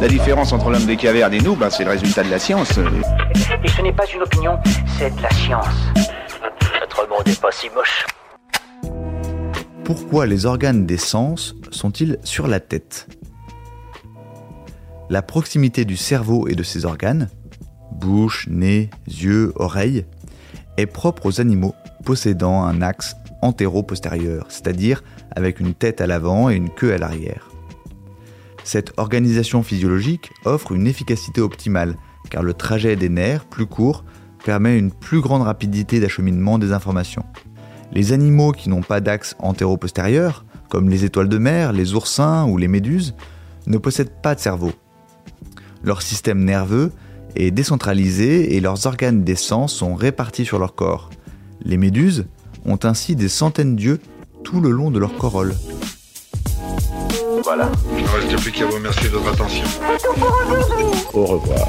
La différence entre l'homme des cavernes et nous, ben, c'est le résultat de la science. Et ce n'est pas une opinion, c'est de la science. Notre monde n'est pas si moche. Pourquoi les organes des sens sont-ils sur la tête? La proximité du cerveau et de ses organes, bouche, nez, yeux, oreilles, est propre aux animaux possédant un axe antéro-postérieur, c'est-à-dire avec une tête à l'avant et une queue à l'arrière. Cette organisation physiologique offre une efficacité optimale, car le trajet des nerfs, plus court, permet une plus grande rapidité d'acheminement des informations. Les animaux qui n'ont pas d'axe antéro-postérieur, comme les étoiles de mer, les oursins ou les méduses, ne possèdent pas de cerveau. Leur système nerveux est décentralisé et leurs organes des sens sont répartis sur leur corps. Les méduses ont ainsi des centaines d'yeux tout le long de leur corolle. Voilà. Il ne reste plus qu'à vous remercier de votre attention. Au revoir.